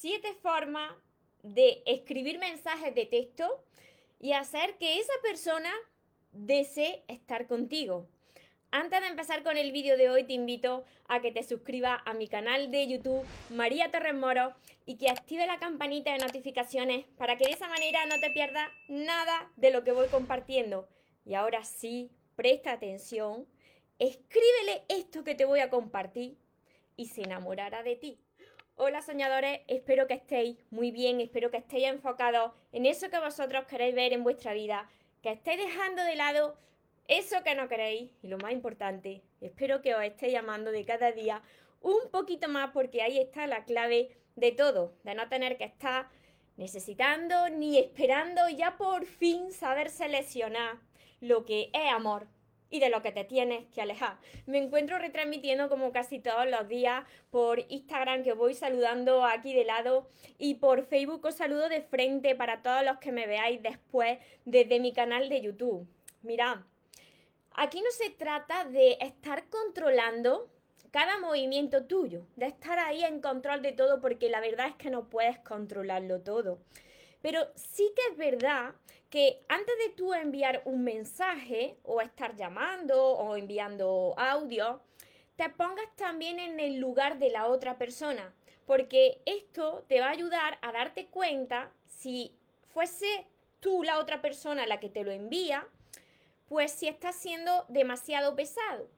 siete formas de escribir mensajes de texto y hacer que esa persona desee estar contigo. Antes de empezar con el vídeo de hoy, te invito a que te suscribas a mi canal de YouTube María Torres Moro y que active la campanita de notificaciones para que de esa manera no te pierdas nada de lo que voy compartiendo. Y ahora sí, presta atención, escríbele esto que te voy a compartir y se enamorará de ti. Hola soñadores, espero que estéis muy bien, espero que estéis enfocados en eso que vosotros queréis ver en vuestra vida, que estéis dejando de lado eso que no queréis. Y lo más importante, espero que os esté llamando de cada día un poquito más porque ahí está la clave de todo, de no tener que estar necesitando ni esperando ya por fin saber seleccionar lo que es amor y de lo que te tienes que alejar. Me encuentro retransmitiendo como casi todos los días por Instagram que voy saludando aquí de lado y por Facebook os saludo de frente para todos los que me veáis después desde mi canal de YouTube. Mirad, aquí no se trata de estar controlando cada movimiento tuyo, de estar ahí en control de todo porque la verdad es que no puedes controlarlo todo. Pero sí que es verdad que antes de tú enviar un mensaje o estar llamando o enviando audio, te pongas también en el lugar de la otra persona, porque esto te va a ayudar a darte cuenta si fuese tú la otra persona la que te lo envía, pues si estás siendo demasiado pesado.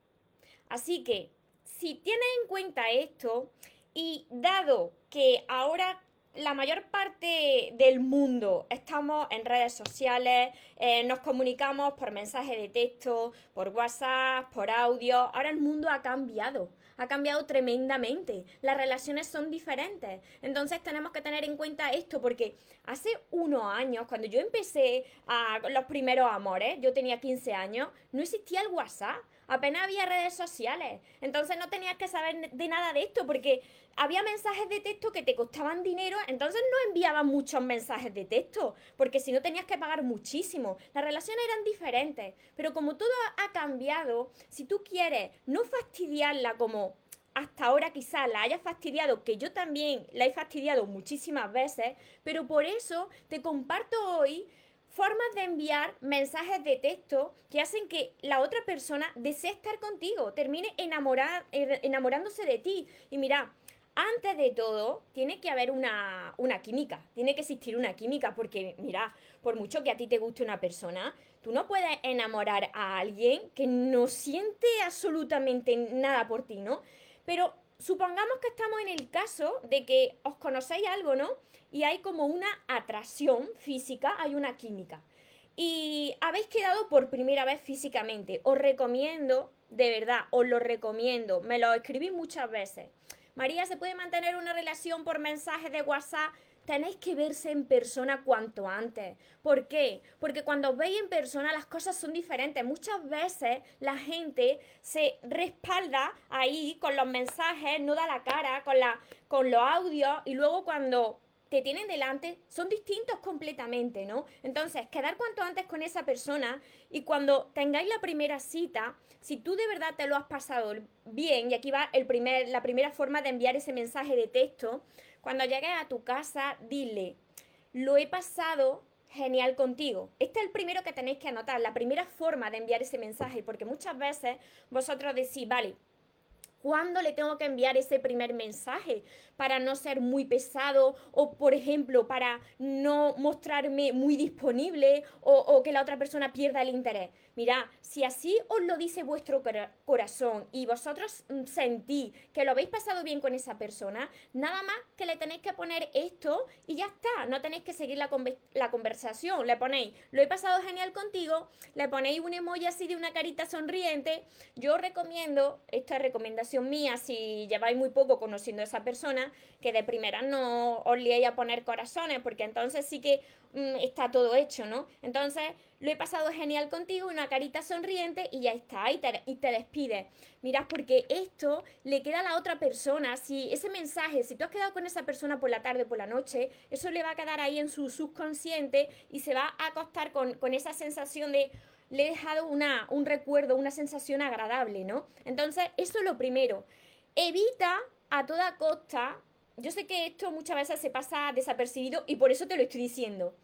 Así que, si tienes en cuenta esto y dado que ahora la mayor parte del mundo estamos en redes sociales, eh, nos comunicamos por mensaje de texto, por WhatsApp, por audio. Ahora el mundo ha cambiado, ha cambiado tremendamente. Las relaciones son diferentes. Entonces tenemos que tener en cuenta esto porque hace unos años, cuando yo empecé a los primeros amores, yo tenía 15 años, no existía el WhatsApp apenas había redes sociales. Entonces no tenías que saber de nada de esto porque había mensajes de texto que te costaban dinero, entonces no enviaban muchos mensajes de texto, porque si no tenías que pagar muchísimo. Las relaciones eran diferentes, pero como todo ha cambiado, si tú quieres no fastidiarla como hasta ahora quizás la hayas fastidiado, que yo también la he fastidiado muchísimas veces, pero por eso te comparto hoy formas de enviar mensajes de texto que hacen que la otra persona desee estar contigo, termine er, enamorándose de ti. Y mira, antes de todo, tiene que haber una, una, química, tiene que existir una química, porque mira, por mucho que a ti te guste una persona, tú no puedes enamorar a alguien que no siente absolutamente nada por ti, ¿no? Pero supongamos que estamos en el caso de que os conocéis algo, ¿no? Y hay como una atracción física, hay una química. Y habéis quedado por primera vez físicamente. Os recomiendo, de verdad, os lo recomiendo. Me lo escribí muchas veces. María, ¿se puede mantener una relación por mensaje de WhatsApp? tenéis que verse en persona cuanto antes. ¿Por qué? Porque cuando os veis en persona las cosas son diferentes. Muchas veces la gente se respalda ahí con los mensajes, no da la cara, con, la, con los audios y luego cuando te tienen delante son distintos completamente, ¿no? Entonces, quedar cuanto antes con esa persona y cuando tengáis la primera cita, si tú de verdad te lo has pasado bien, y aquí va el primer, la primera forma de enviar ese mensaje de texto, cuando llegues a tu casa, dile, lo he pasado genial contigo. Este es el primero que tenéis que anotar, la primera forma de enviar ese mensaje, porque muchas veces vosotros decís, vale, ¿Cuándo le tengo que enviar ese primer mensaje? Para no ser muy pesado o, por ejemplo, para no mostrarme muy disponible o, o que la otra persona pierda el interés. Mira, si así os lo dice vuestro corazón y vosotros mm, sentís que lo habéis pasado bien con esa persona, nada más que le tenéis que poner esto y ya está. No tenéis que seguir la, la conversación. Le ponéis, lo he pasado genial contigo, le ponéis un emoji así de una carita sonriente. Yo recomiendo, esta recomendación mía, si lleváis muy poco conociendo a esa persona, que de primera no os liéis a poner corazones, porque entonces sí que mm, está todo hecho, ¿no? Entonces lo he pasado genial contigo, una carita sonriente y ya está, y te, y te despides. Porque esto le queda a la otra persona, si ese mensaje, si tú has quedado con esa persona por la tarde o por la noche, eso le va a quedar ahí en su subconsciente y se va a acostar con, esa sensación de le he dejado un recuerdo, una sensación agradable, ¿no? Entonces, eso es lo primero. Evita a toda costa yo sé que esto muchas veces se pasa desapercibido y por eso te lo estoy diciendo.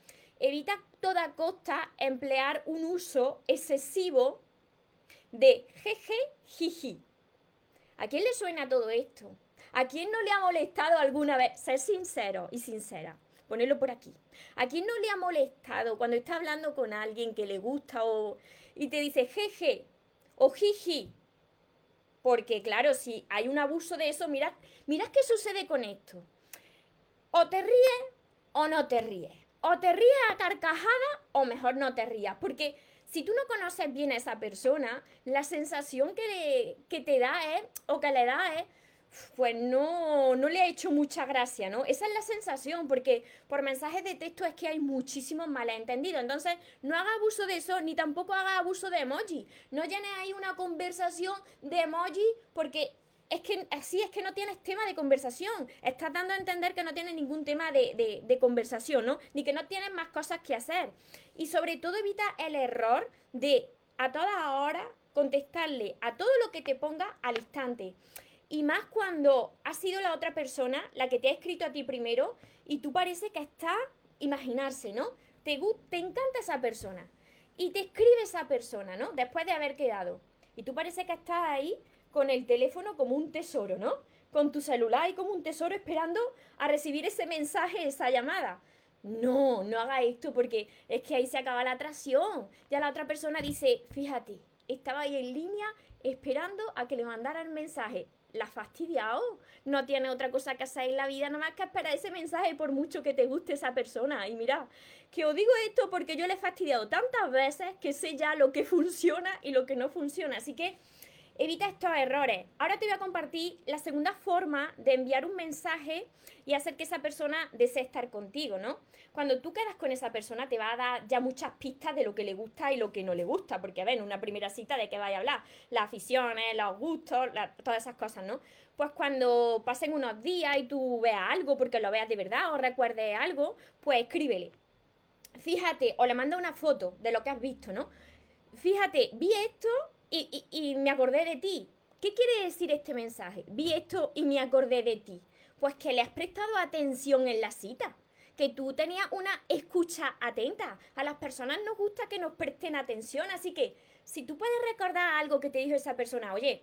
Evita a toda costa emplear un uso excesivo de jeje, jiji. ¿A quién le suena todo esto? ¿A quién no le ha molestado alguna vez? Ser sincero y sincera. Ponerlo por aquí. ¿A quién no le ha molestado cuando está hablando con alguien que le gusta o y te dice jeje o jiji? Porque claro, si hay un abuso de eso, mirad, mirad qué sucede con esto. O te ríes o no te ríes. O te ríes a carcajada o mejor no te rías. Porque si tú no conoces bien a esa persona, la sensación que, que te da es, o que le da es, pues no, no le ha hecho mucha gracia, ¿no? Esa es la sensación, porque por mensajes de texto es que hay muchísimos malentendidos. Entonces, no haga abuso de eso, ni tampoco haga abuso de emoji. No llenes ahí una conversación de emoji, porque es que así es que no tienes tema de conversación. Estás dando a entender que no tienes ningún tema de, de, conversación, ¿no? Ni que no tienes más cosas que hacer. Y sobre todo evita el error de a toda hora contestarle a todo lo que te ponga al instante. Y más cuando ha sido la otra persona la que te ha escrito a ti primero y tú parece que estás imaginarse, ¿no? Te, te encanta esa persona y te escribe esa persona, ¿no? Después de haber quedado. Y tú parece que estás ahí con el teléfono como un tesoro, ¿no? Con tu celular y como un tesoro esperando a recibir ese mensaje, esa llamada. No, no haga esto porque es que ahí se acaba la atracción. Ya la otra persona dice, fíjate, estaba ahí en línea esperando a que le mandara el mensaje la has fastidiado. No tiene otra cosa que hacer en la vida nada más que esperar ese mensaje por mucho que te guste esa persona. Y mira, que os digo esto porque yo le he fastidiado tantas veces que sé ya lo que funciona y lo que no funciona. Así que evita estos errores. Ahora te voy a compartir la segunda forma de enviar un mensaje y hacer que esa persona desee estar contigo, ¿no? Cuando tú quedas con esa persona te va a dar ya muchas pistas de lo que le gusta y lo que no le gusta, porque a ver, en una primera cita de qué vaya a hablar, las aficiones, los gustos, todas esas cosas, ¿no? Pues cuando pasen unos días y tú veas algo, porque lo veas de verdad o recuerdes algo, pues escríbele. Fíjate, o le manda una foto de lo que has visto, ¿no? Fíjate, vi esto y, me acordé de ti. ¿Qué quiere decir este mensaje? Vi esto y me acordé de ti. Pues que le has prestado atención en la cita, que tú tenías una escucha atenta. A las personas nos gusta que nos presten atención, así que si tú puedes recordar algo que te dijo esa persona, oye,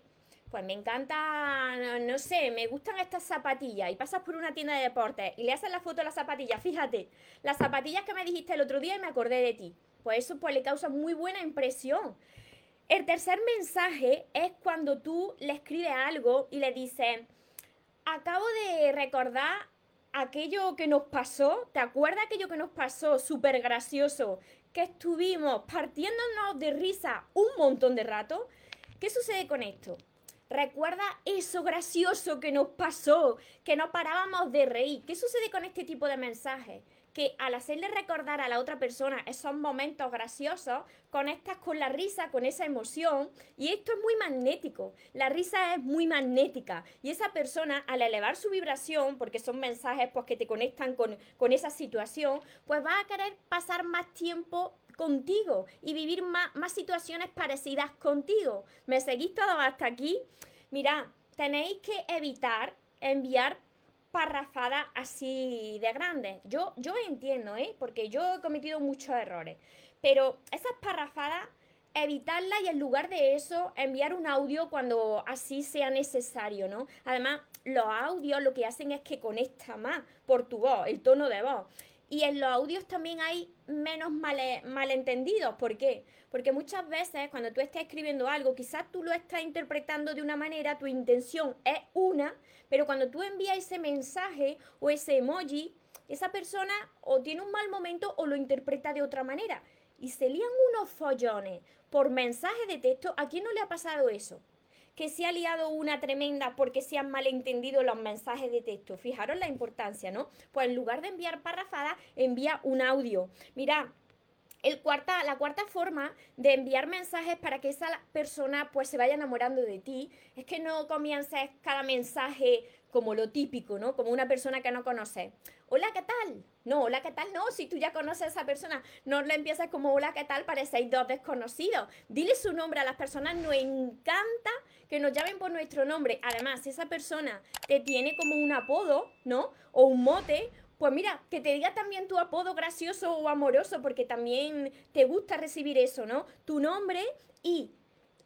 pues me encanta, no, sé, me gustan estas zapatillas y pasas por una tienda de deportes y le haces la foto a las zapatillas, fíjate, las zapatillas que me dijiste el otro día y me acordé de ti. Pues eso pues le causa muy buena impresión. El tercer mensaje es cuando tú le escribes algo y le dices, acabo de recordar aquello que nos pasó, ¿te acuerdas aquello que nos pasó súper gracioso? Que estuvimos partiéndonos de risa un montón de rato. ¿Qué sucede con esto? Recuerda eso gracioso que nos pasó, que no parábamos de reír. ¿Qué sucede con este tipo de mensajes? Que al hacerle recordar a la otra persona esos momentos graciosos, conectas con la risa, con esa emoción, y esto es muy magnético. La risa es muy magnética, y esa persona, al elevar su vibración, porque son mensajes pues, que te conectan con, con esa situación, pues va a querer pasar más tiempo contigo y vivir más, situaciones parecidas contigo. ¿Me seguís todos hasta aquí? Mirad, tenéis que evitar enviar parrafadas así de grandes. Yo, yo entiendo, ¿eh? Porque yo he cometido muchos errores. Pero esas parrafadas, evitarlas y en lugar de eso, enviar un audio cuando así sea necesario, ¿no? Además, los audios lo que hacen es que conecta más por tu voz, el tono de voz. Y en los audios también hay menos malentendidos. ¿Por qué? Porque muchas veces cuando tú estás escribiendo algo, quizás tú lo estás interpretando de una manera, tu intención es una, pero cuando tú envías ese mensaje o ese emoji, esa persona o tiene un mal momento o lo interpreta de otra manera. Y se lían unos follones por mensaje de texto. ¿A quién no le ha pasado eso? Que se ha liado una tremenda porque se han malentendido los mensajes de texto. Fijaros la importancia, ¿no? Pues en lugar de enviar parrafadas, envía un audio. Mira, el cuarta, la cuarta forma de enviar mensajes para que esa persona pues se vaya enamorando de ti es que no comiences cada mensaje como lo típico, ¿no? Como una persona que no conoces. Hola, ¿qué tal? No, hola, ¿qué tal? No, si tú ya conoces a esa persona, no le empiezas como hola, ¿qué tal? Parecéis dos desconocidos. Dile su nombre a las personas, nos encanta que nos llamen por nuestro nombre. Además, si esa persona te tiene como un apodo, ¿no? O un mote, pues mira, que te diga también tu apodo gracioso o amoroso, porque también te gusta recibir eso, ¿no? Tu nombre y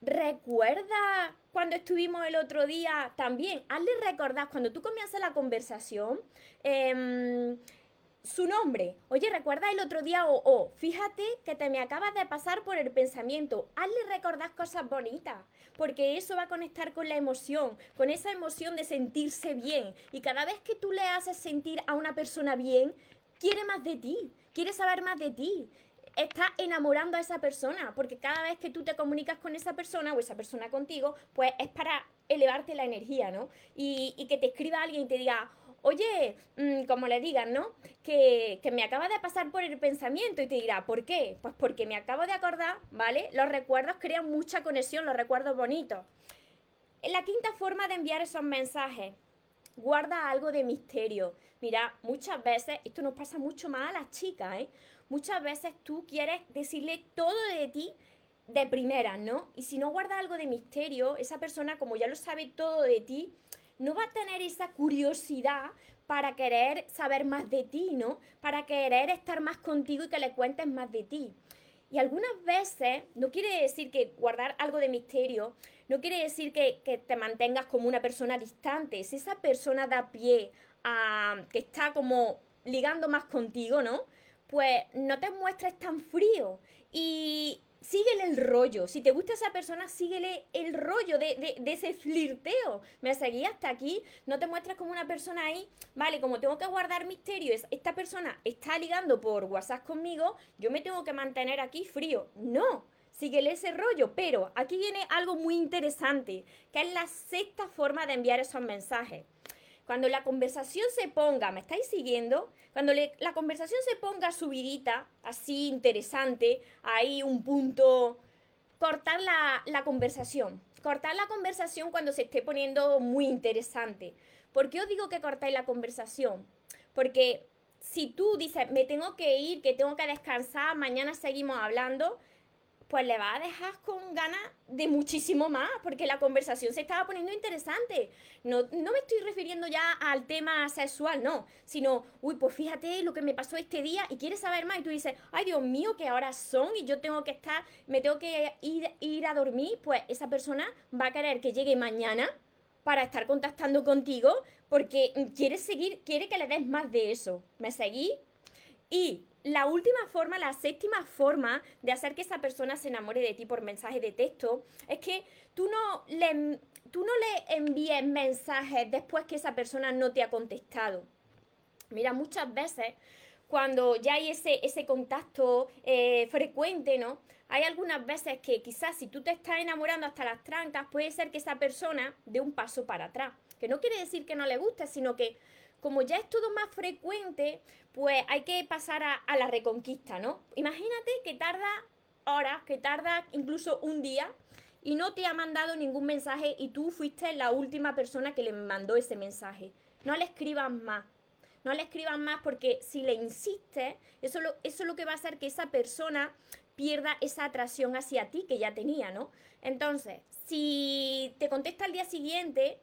recuerda cuando estuvimos el otro día también, hazle recordar, cuando tú comienzas la conversación, eh, su nombre. Oye, recuerda el otro día o, oh, fíjate que te me acabas de pasar por el pensamiento. Hazle recordar cosas bonitas, porque eso va a conectar con la emoción, con esa emoción de sentirse bien. Y cada vez que tú le haces sentir a una persona bien, quiere más de ti, quiere saber más de ti. Está enamorando a esa persona, porque cada vez que tú te comunicas con esa persona o esa persona contigo, pues es para elevarte la energía, ¿no? Y, y que te escriba alguien y te diga, oye, mm, como le digan, ¿no? Que, que, me acaba de pasar por el pensamiento y te dirá, ¿por qué? Pues porque me acabo de acordar, ¿vale? Los recuerdos crean mucha conexión, los recuerdos bonitos. La quinta forma de enviar esos mensajes, guarda algo de misterio. Mira, muchas veces, esto nos pasa mucho más a las chicas, ¿eh? Muchas veces tú quieres decirle todo de ti de primera, ¿no? Y si no guarda algo de misterio, esa persona, como ya lo sabe todo de ti, no va a tener esa curiosidad para querer saber más de ti, ¿no? Para querer estar más contigo y que le cuentes más de ti. Y algunas veces, no quiere decir que guardar algo de misterio, no quiere decir que, que, te mantengas como una persona distante. Si esa persona da pie a que está como ligando más contigo, ¿no? Pues no te muestres tan frío. Y, el rollo. Si te gusta esa persona, síguele el rollo de, ese flirteo. Me seguí hasta aquí. No te muestras como una persona ahí. Vale, como tengo que guardar misterio, esta persona está ligando por WhatsApp conmigo, yo me tengo que mantener aquí frío. No. Síguele ese rollo, pero aquí viene algo muy interesante, que es la sexta forma de enviar esos mensajes. Cuando la conversación se ponga, ¿me estáis siguiendo? Cuando la conversación se ponga subidita, así interesante, hay un punto, cortar la, la conversación. Cortar la conversación cuando se esté poniendo muy interesante. ¿Por qué os digo que cortáis la conversación? Porque si tú dices, me tengo que ir, que tengo que descansar, mañana seguimos hablando, pues le va a dejar con ganas de muchísimo más, porque la conversación se estaba poniendo interesante. No, no me estoy refiriendo ya al tema sexual, no, sino, uy, pues fíjate lo que me pasó este día y quieres saber más y tú dices, ay Dios mío, que ahora son y yo tengo que estar, me tengo que ir, ir a dormir, pues esa persona va a querer que llegue mañana para estar contactando contigo porque quiere seguir, quiere que le des más de eso. ¿Me seguí? Y la última forma, la séptima forma de hacer que esa persona se enamore de ti por mensaje de texto es que tú no le, tú no le envíes mensajes después que esa persona no te ha contestado. Mira, muchas veces cuando ya hay ese, ese contacto eh, frecuente, ¿no? Hay algunas veces que quizás si tú te estás enamorando hasta las trancas, puede ser que esa persona dé un paso para atrás. Que no quiere decir que no le guste, sino que como ya es todo más frecuente, pues hay que pasar a, la reconquista, ¿no? Imagínate que tarda horas, que tarda incluso un día y no te ha mandado ningún mensaje y tú fuiste la última persona que le mandó ese mensaje. No le escribas más. No le escribas más porque si le insistes, eso, eso es lo que va a hacer que esa persona pierda esa atracción hacia ti que ya tenía, ¿no? Entonces, si te contesta al día siguiente,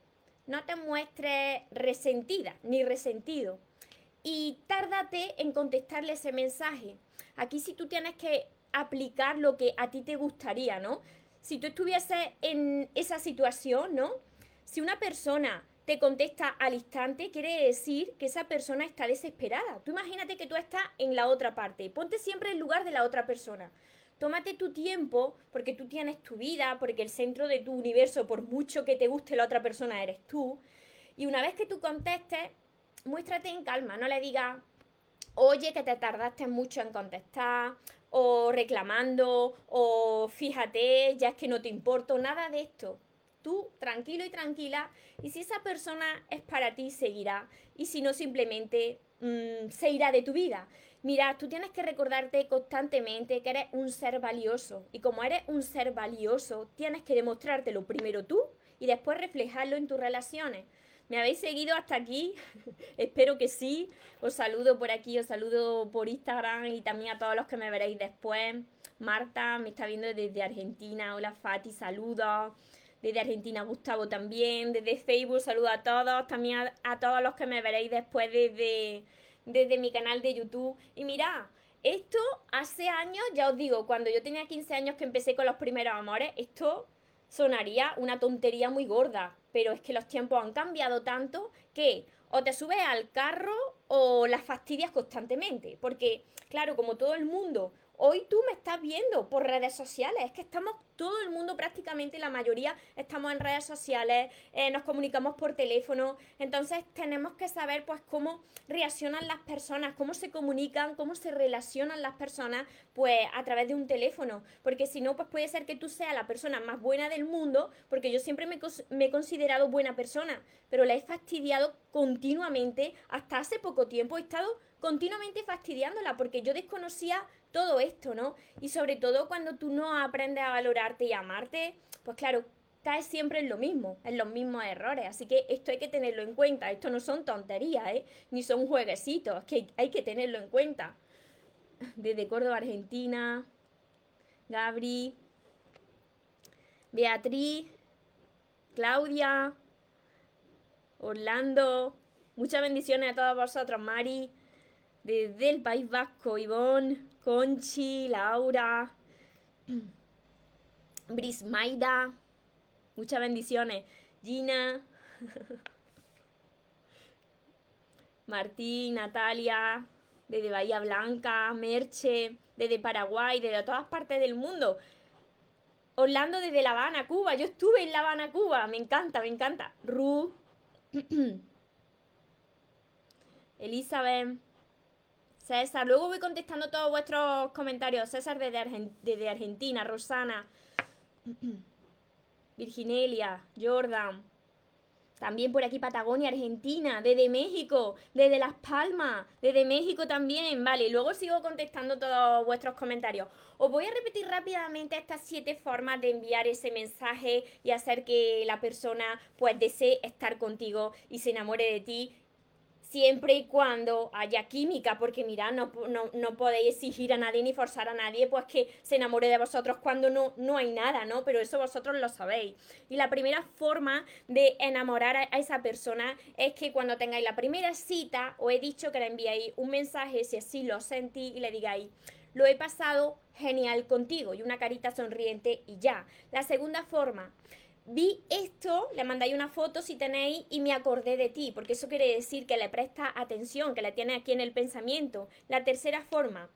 no te muestres resentida ni resentido. Y tárdate en contestarle ese mensaje. Aquí si tú tienes que aplicar lo que a ti te gustaría, ¿no? Si tú estuvieses en esa situación, ¿no? Si una persona te contesta al instante, quiere decir que esa persona está desesperada. Tú imagínate que tú estás en la otra parte. Ponte siempre en lugar de la otra persona. Tómate tu tiempo porque tú tienes tu vida, porque el centro de tu universo, por mucho que te guste la otra persona, eres tú. Y una vez que tú contestes, muéstrate en calma, no le digas, oye, que te tardaste mucho en contestar, o reclamando, o fíjate, ya es que no te importo, nada de esto. Tú tranquilo y tranquila, y si esa persona es para ti, seguirá, y si no, simplemente mm, se irá de tu vida. Mira, tú tienes que recordarte constantemente que eres un ser valioso. Y como eres un ser valioso, tienes que demostrártelo primero tú y después reflejarlo en tus relaciones. ¿Me habéis seguido hasta aquí? Espero que sí. Os saludo por aquí, os saludo por Instagram y también a todos los que me veréis después. Marta me está viendo desde Argentina. Hola Fati, saludos. Desde Argentina Gustavo también. Desde Facebook saludo a todos. También a, todos los que me veréis después desde, desde mi canal de YouTube. Y mira, esto hace años, ya os digo, cuando yo tenía 15 años que empecé con los primeros amores, esto sonaría una tontería muy gorda, pero es que los tiempos han cambiado tanto que o te subes al carro o las fastidias constantemente, porque claro, como todo el mundo Hoy tú me estás viendo por redes sociales, es que estamos, todo el mundo prácticamente, la mayoría estamos en redes sociales, eh, nos comunicamos por teléfono, entonces tenemos que saber pues cómo reaccionan las personas, cómo se comunican, cómo se relacionan las personas pues a través de un teléfono, porque si no pues puede ser que tú seas la persona más buena del mundo, porque yo siempre me, me he considerado buena persona, pero la he fastidiado continuamente, hasta hace poco tiempo he estado continuamente fastidiándola porque yo desconocía todo esto, ¿no? Y sobre todo cuando tú no aprendes a valorarte y amarte, pues claro, caes siempre en lo mismo, en los mismos errores. Así que esto hay que tenerlo en cuenta. Esto no son tonterías, ¿eh? Ni son jueguecitos, que hay que tenerlo en cuenta. Desde Córdoba, Argentina, Gabri, Beatriz, Claudia, Orlando. Muchas bendiciones a todos vosotros, Mari. Desde el País Vasco, Ivonne, Conchi, Laura, Brismaida, muchas bendiciones. Gina, Martín, Natalia, desde Bahía Blanca, Merche, desde Paraguay, desde todas partes del mundo. Orlando desde La Habana, Cuba. Yo estuve en La Habana, Cuba. Me encanta, me encanta. Ru. Elizabeth. César, luego voy contestando todos vuestros comentarios. César desde, Argentina, Rosana, Virginelia, Jordan. También por aquí Patagonia, Argentina, desde México, desde Las Palmas, desde México también. Vale, luego sigo contestando todos vuestros comentarios. Os voy a repetir rápidamente estas siete formas de enviar ese mensaje y hacer que la persona pues desee estar contigo y se enamore de ti siempre y cuando haya química, porque mira, no, no, podéis exigir a nadie ni forzar a nadie pues que se enamore de vosotros cuando no, no hay nada, ¿no? Pero eso vosotros lo sabéis. Y la primera forma de enamorar a, esa persona es que cuando tengáis la primera cita, os he dicho que le enviáis un mensaje, si así lo sentí, y le digáis, lo he pasado genial contigo, y una carita sonriente y ya. La segunda forma vi esto, le mandáis una foto si tenéis y me acordé de ti, porque eso quiere decir que le presta atención, que la tiene aquí en el pensamiento. La tercera forma,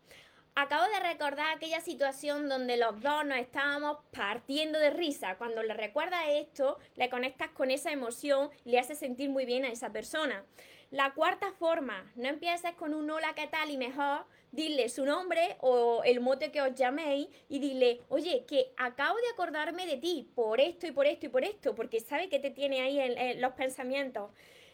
acabo de recordar aquella situación donde los dos nos estábamos partiendo de risa. Cuando le recuerdas esto, le conectas con esa emoción le hace sentir muy bien a esa persona. La cuarta forma, no empieces con un hola, ¿qué tal? y mejor dile su nombre o el mote que os llaméis y dile, oye, que acabo de acordarme de ti por esto y por esto y por esto, porque sabe que te tiene ahí en, los pensamientos.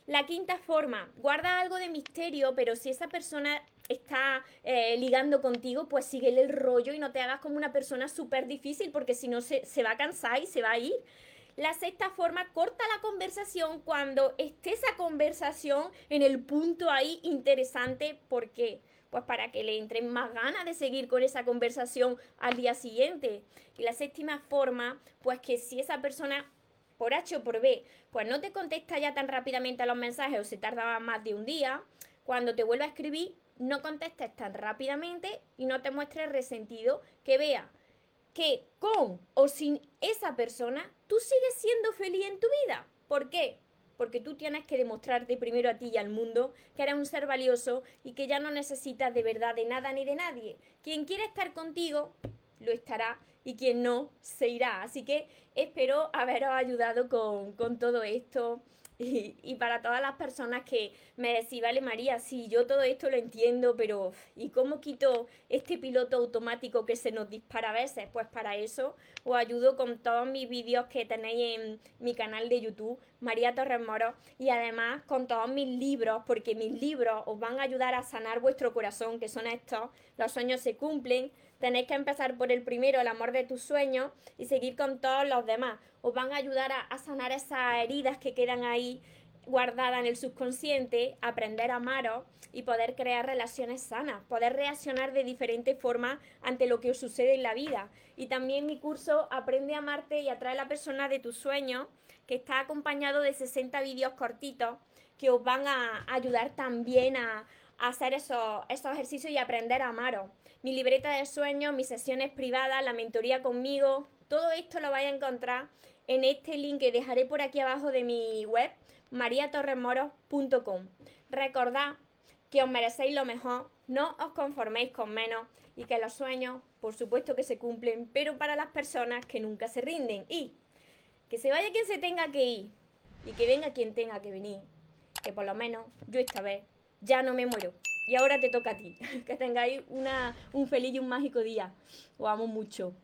La quinta forma, guarda algo de misterio, pero si esa persona está eh, ligando contigo, pues síguele el rollo y no te hagas como una persona súper difícil, porque si no se, se va a cansar y se va a ir. La sexta forma, corta la conversación cuando esté esa conversación en el punto ahí interesante. ¿Por qué? Pues para que le entren más ganas de seguir con esa conversación al día siguiente. Y la séptima forma, pues que si esa persona por H o por B, pues no te contesta ya tan rápidamente a los mensajes o se tarda más de un día, cuando te vuelva a escribir, no contestes tan rápidamente y no te muestres resentido, que vea que con o sin esa persona tú sigues siendo feliz en tu vida. ¿Por qué? Porque tú tienes que demostrarte primero a ti y al mundo que eres un ser valioso y que ya no necesitas de verdad de nada ni de nadie. Quien quiere estar contigo, lo estará y quien no, se irá. Así que espero haberos ayudado con, con todo esto. Y, para todas las personas que me decís, vale María, sí, yo todo esto lo entiendo, pero ¿y cómo quito este piloto automático que se nos dispara a veces? Pues para eso os ayudo con todos mis vídeos que tenéis en mi canal de YouTube María Torres Moro, y además con todos mis libros, porque mis libros os van a ayudar a sanar vuestro corazón, que son estos, los sueños se cumplen, tenéis que empezar por el primero, el amor de tus sueños, y seguir con todos los demás. Os van a ayudar a, sanar esas heridas que quedan ahí guardadas en el subconsciente, aprender a amaros y poder crear relaciones sanas, poder reaccionar de diferentes formas ante lo que os sucede en la vida. Y también mi curso Aprende a amarte y atrae a la persona de tus sueños, que está acompañado de 60 vídeos cortitos que os van a ayudar también a, hacer esos, esos ejercicios y aprender a amaros. Mi libreta de sueños, mis sesiones privadas, la mentoría conmigo, todo esto lo vais a encontrar en este link que dejaré por aquí abajo de mi web, mariatorremoros.com. Recordad que os merecéis lo mejor, no os conforméis con menos y que los sueños, por supuesto que se cumplen, pero para las personas que nunca se rinden. Y que se vaya quien se tenga que ir y que venga quien tenga que venir. Que por lo menos yo esta vez ya no me muero. Y ahora te toca a ti. Que tengáis una, un feliz y un mágico día. Os amo mucho.